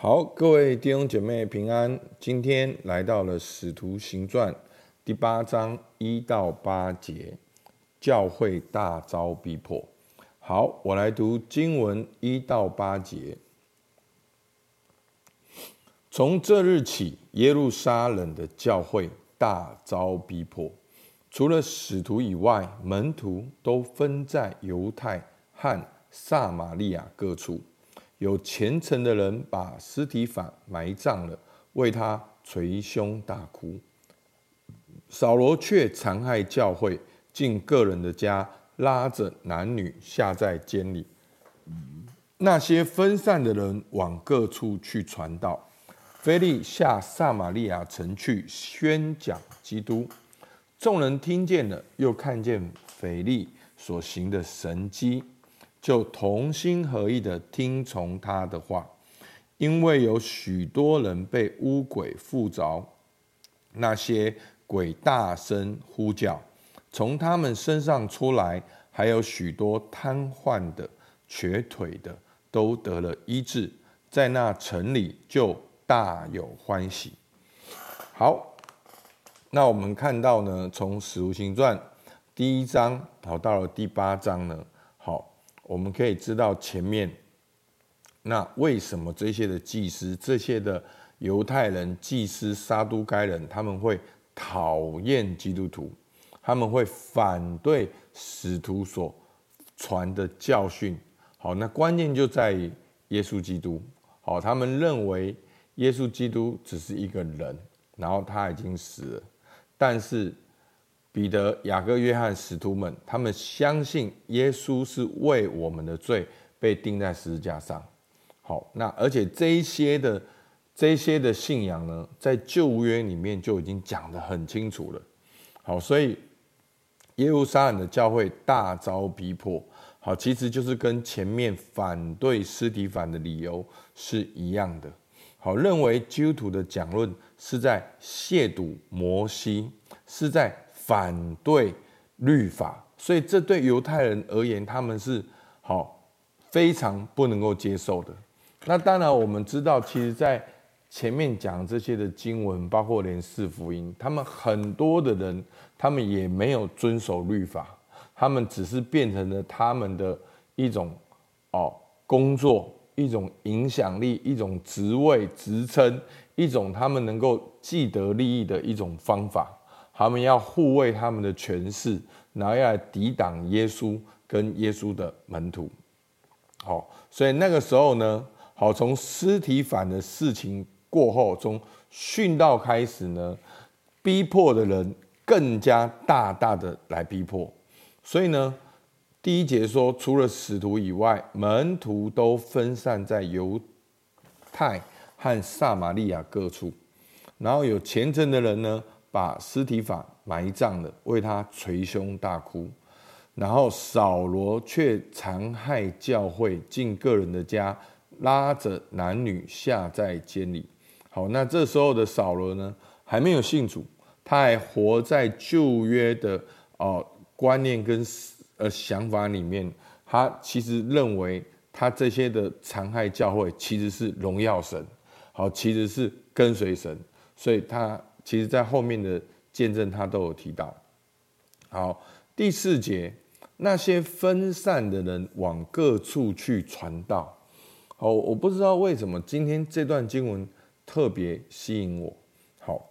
好，各位弟兄姐妹平安。今天来到了《使徒行传》第八章一到八节，教会大遭逼迫。好，我来读经文一到八节。从这日起，耶路撒冷的教会大遭逼迫，除了使徒以外，门徒都分在犹太和撒玛利亚各处。有虔诚的人把尸体反埋葬了，为他捶胸大哭。扫罗却残害教会，进个人的家，拉着男女下在监里。那些分散的人往各处去传道。腓利下撒玛利亚城去宣讲基督。众人听见了，又看见腓利所行的神迹。就同心合意的听从他的话，因为有许多人被污鬼附着，那些鬼大声呼叫，从他们身上出来，还有许多瘫痪的、瘸腿的，都得了医治，在那城里就大有欢喜。好，那我们看到呢，从史无行传第一章跑到了第八章呢，我们可以知道前面，那为什么这些的祭司、这些的犹太人、祭司、撒都该人，他们会讨厌基督徒，他们会反对使徒所传的教训。好，那关键就在于耶稣基督。好，他们认为耶稣基督只是一个人，然后他已经死了，但是。彼得、雅各、约翰使徒们，他们相信耶稣是为我们的罪被钉在十字架上。好，那而且这些的这些的信仰呢，在旧约里面就已经讲得很清楚了。好，所以耶路撒冷的教会大遭逼迫。好，其实就是跟前面反对司提反的理由是一样的。好，认为基督徒的讲论是在亵渎摩西，是在。反对律法，所以这对犹太人而言，他们是好非常不能够接受的。那当然，我们知道，其实，在前面讲这些的经文，包括连四福音，他们很多的人，他们也没有遵守律法，他们只是变成了他们的一种哦工作，一种影响力，一种职位职称，一种他们能够既得利益的一种方法。他们要护卫他们的权势，然后要来抵挡耶稣跟耶稣的门徒。好，所以那个时候呢，好，从尸体反的事情过后，从殉道开始呢，逼迫的人更加大大的来逼迫。所以呢，第一节说，除了使徒以外，门徒都分散在犹太和撒玛利亚各处，然后有虔诚的人呢。把尸体法埋葬了，为他捶胸大哭。然后扫罗却残害教会，进个人的家，拉着男女下在监里。好，那这时候的扫罗呢，还没有信主，他还活在旧约的哦观念跟呃想法里面。他其实认为他这些的残害教会，其实是荣耀神，好，其实是跟随神，所以他。其实，在后面的见证，他都有提到。好，第四节，那些分散的人往各处去传道。好，我不知道为什么今天这段经文特别吸引我。好，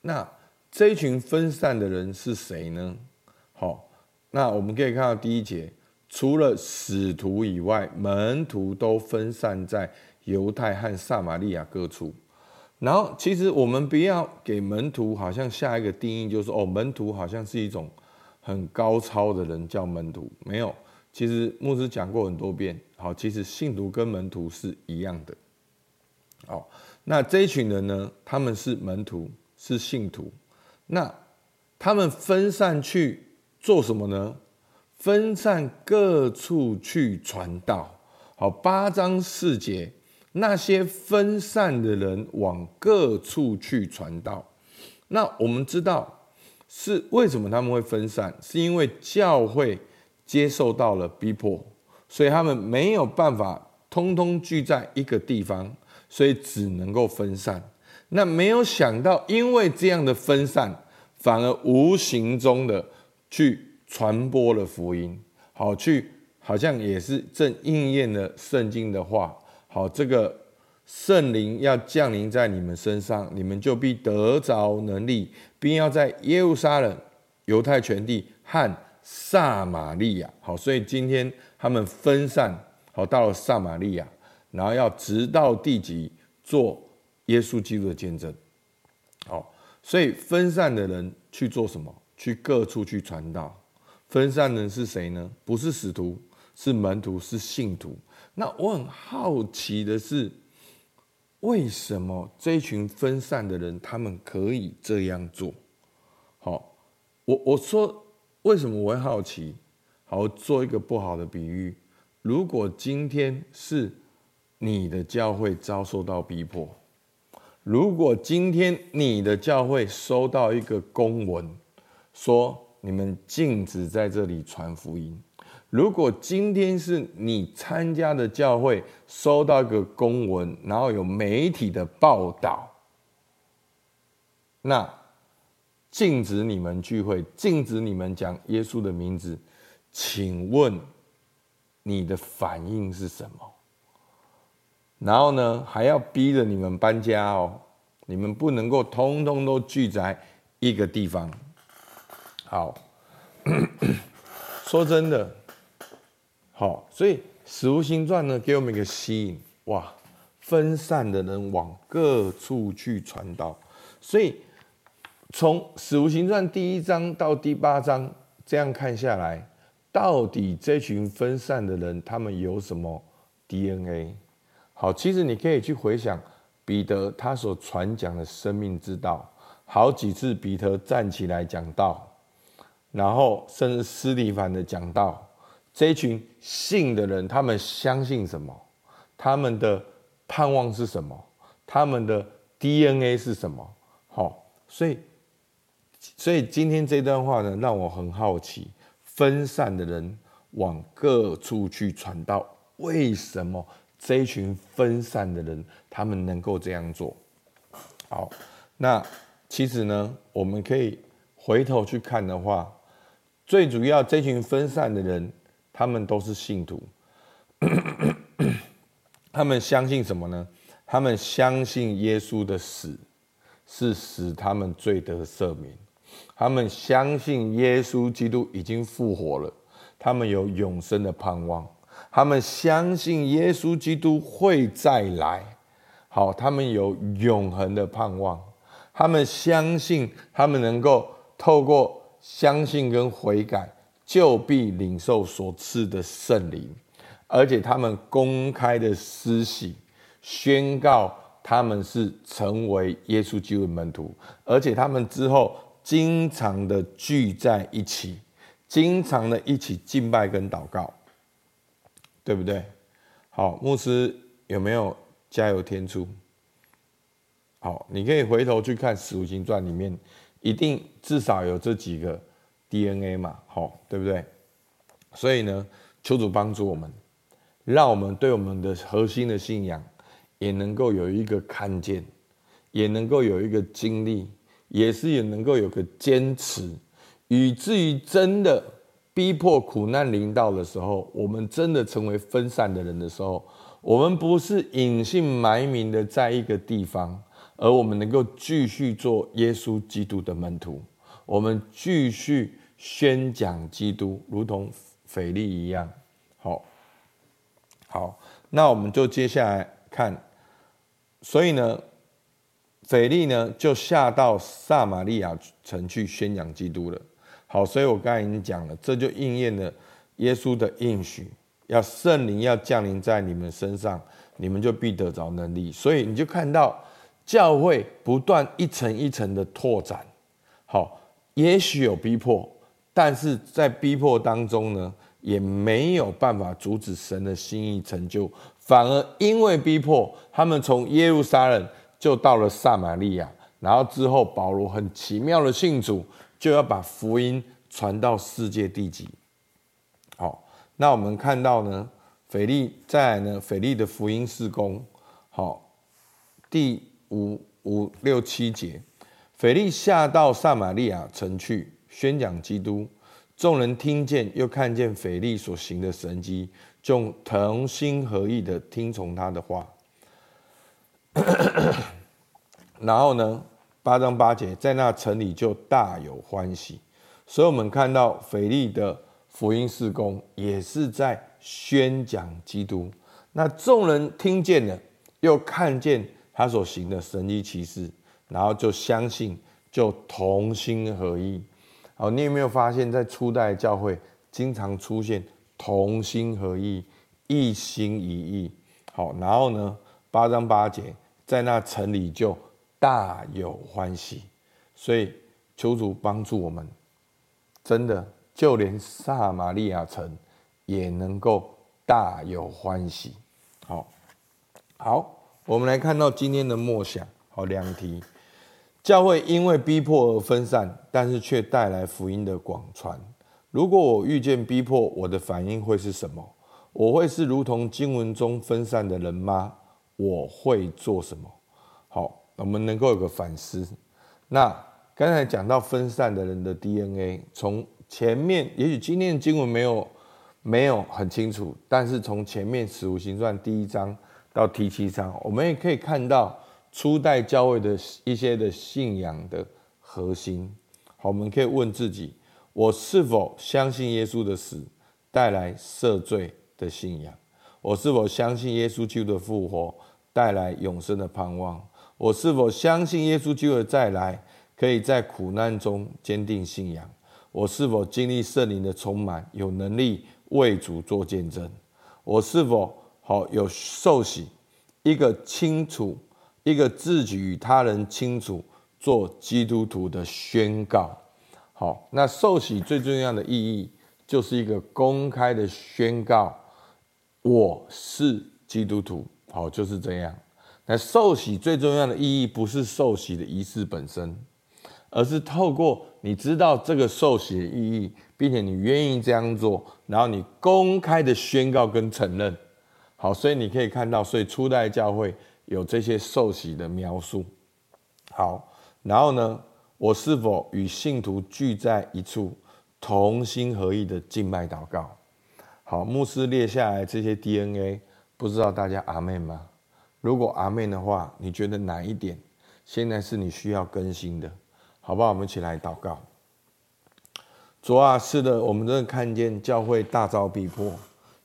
那这一群分散的人是谁呢？好，那我们可以看到第一节，除了使徒以外，门徒都分散在犹太和撒玛利亚各处。然后，其实我们不要给门徒好像下一个定义，就是哦，门徒好像是一种很高超的人叫门徒。没有，其实牧师讲过很多遍。好，其实信徒跟门徒是一样的。好，那这一群人呢，他们是门徒，是信徒。那他们分散去做什么呢？分散各处去传道。好，八章四节。那些分散的人往各处去传道，那我们知道是为什么他们会分散，是因为教会接受到了逼迫，所以他们没有办法通通聚在一个地方，所以只能够分散。那没有想到，因为这样的分散，反而无形中的去传播了福音，好去好像也是正应验了圣经的话。好，这个圣灵要降临在你们身上，你们就必得着能力，并要在耶路撒冷、犹太全地和撒玛利亚。好，所以今天他们分散，好到了撒玛利亚，然后要直到地极做。耶稣基督的见证，好，所以分散的人去做什么？去各处去传道。分散的人是谁呢？不是使徒，是门徒，是信徒。那我很好奇的是，为什么这群分散的人，他们可以这样做？好，我我说为什么我会好奇？好，做一个不好的比喻，如果今天是你的教会遭受到逼迫。如果今天你的教会收到一个公文，说你们禁止在这里传福音；如果今天是你参加的教会收到个公文，然后有媒体的报道，那禁止你们聚会，禁止你们讲耶稣的名字，请问你的反应是什么？然后呢，还要逼着你们搬家哦，你们不能够通通都聚在一个地方。好，说真的，好，所以《使徒行传》呢，给我们一个吸引，哇，分散的人往各处去传道。所以从《使徒行传》第一章到第八章这样看下来，到底这群分散的人，他们有什么 DNA？好，其实你可以去回想彼得他所传讲的生命之道，好几次彼得站起来讲道，然后甚至斯提凡的讲道，这一群信的人，他们相信什么？他们的盼望是什么？他们的 DNA 是什么？好，所以，所以今天这段话呢，让我很好奇，分散的人往各处去传道，为什么？这一群分散的人，他们能够这样做。好，那其实呢，我们可以回头去看的话，最主要这群分散的人，他们都是信徒。他们相信什么呢？他们相信耶稣的死是使他们罪得赦免。他们相信耶稣基督已经复活了，他们有永生的盼望。他们相信耶稣基督会再来，好，他们有永恒的盼望。他们相信，他们能够透过相信跟悔改，就必领受所赐的圣灵，而且他们公开的施洗，宣告他们是成为耶稣基督的门徒，而且他们之后经常的聚在一起，经常的一起敬拜跟祷告。对不对？好，牧师有没有加油添醋？好，你可以回头去看《使徒行传》里面，一定至少有这几个 DNA 嘛，好，对不对？所以呢，求主帮助我们，让我们对我们的核心的信仰也能够有一个看见，也能够有一个经历，也是也能够有个坚持，以至于真的。逼迫苦难临到的时候，我们真的成为分散的人的时候，我们不是隐姓埋名的在一个地方，而我们能够继续做耶稣基督的门徒，我们继续宣讲基督，如同腓力一样。好，好，那我们就接下来看，所以呢，腓力呢就下到撒玛利亚城去宣讲基督了。好，所以我刚才已经讲了，这就应验了耶稣的应许，要圣灵要降临在你们身上，你们就必得着能力。所以你就看到教会不断一层一层的拓展。好，也许有逼迫，但是在逼迫当中呢，也没有办法阻止神的心意成就，反而因为逼迫，他们从耶路撒冷就到了撒玛利亚，然后之后保罗很奇妙的信主。就要把福音传到世界地极。好，那我们看到呢，腓利再来呢，腓利的福音事工，好，第五五六七节，腓力下到撒玛利亚城去宣讲基督，众人听见又看见腓力所行的神迹，就同心合意的听从他的话。然后呢，八章八节，在那城里就大有欢喜。所以，我们看到腓力的福音事工，也是在宣讲基督。那众人听见了，又看见他所行的神迹奇事，然后就相信，就同心合意。好，你有没有发现，在初代教会经常出现同心合意、一心一意？好，然后呢，八章八节，在那城里就大有欢喜。所以求主帮助我们，真的，就连撒玛利亚城也能够。大有欢喜，好，好，我们来看到今天的默想，好，两题，教会因为逼迫而分散，但是却带来福音的广传。如果我遇见逼迫，我的反应会是什么？我会是如同经文中分散的人吗？我会做什么？好，我们能够有个反思。那刚才讲到分散的人的 DNA，从前面，也许今天的经文没有。没有很清楚，但是从前面《使徒行传》第一章到第七章，我们也可以看到初代教会的一些的信仰的核心。好，我们可以问自己：我是否相信耶稣的死带来赦罪的信仰？我是否相信耶稣基督的复活带来永生的盼望？我是否相信耶稣基督的再来可以在苦难中坚定信仰？我是否经历圣灵的充满，有能力？为主做见证，我是否好有受洗？一个清楚，一个自己与他人清楚做基督徒的宣告。好，那受洗最重要的意义就是一个公开的宣告，我是基督徒。好，就是这样。那受洗最重要的意义不是受洗的仪式本身，而是透过你知道这个受洗的意义。并且你愿意这样做，然后你公开的宣告跟承认，好，所以你可以看到，所以初代教会有这些受洗的描述。好，然后呢，我是否与信徒聚在一处，同心合意的敬拜祷告？好，牧师列下来这些 DNA，不知道大家阿们吗？如果阿们的话，你觉得哪一点现在是你需要更新的？好不好？我们一起来祷告。主啊，是的，我们真的看见教会大遭逼迫，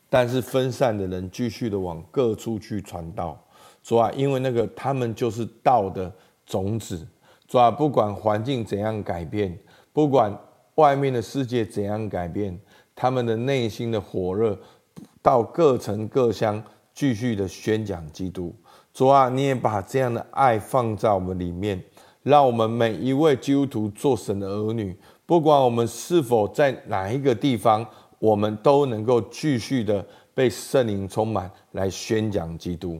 但是分散的人继续的往各处去传道。主啊，因为那个他们就是道的种子。主啊，不管环境怎样改变，不管外面的世界怎样改变，他们的内心的火热，到各城各乡继续的宣讲基督。主啊，你也把这样的爱放在我们里面，让我们每一位基督徒做神的儿女。不管我们是否在哪一个地方，我们都能够继续的被圣灵充满，来宣讲基督。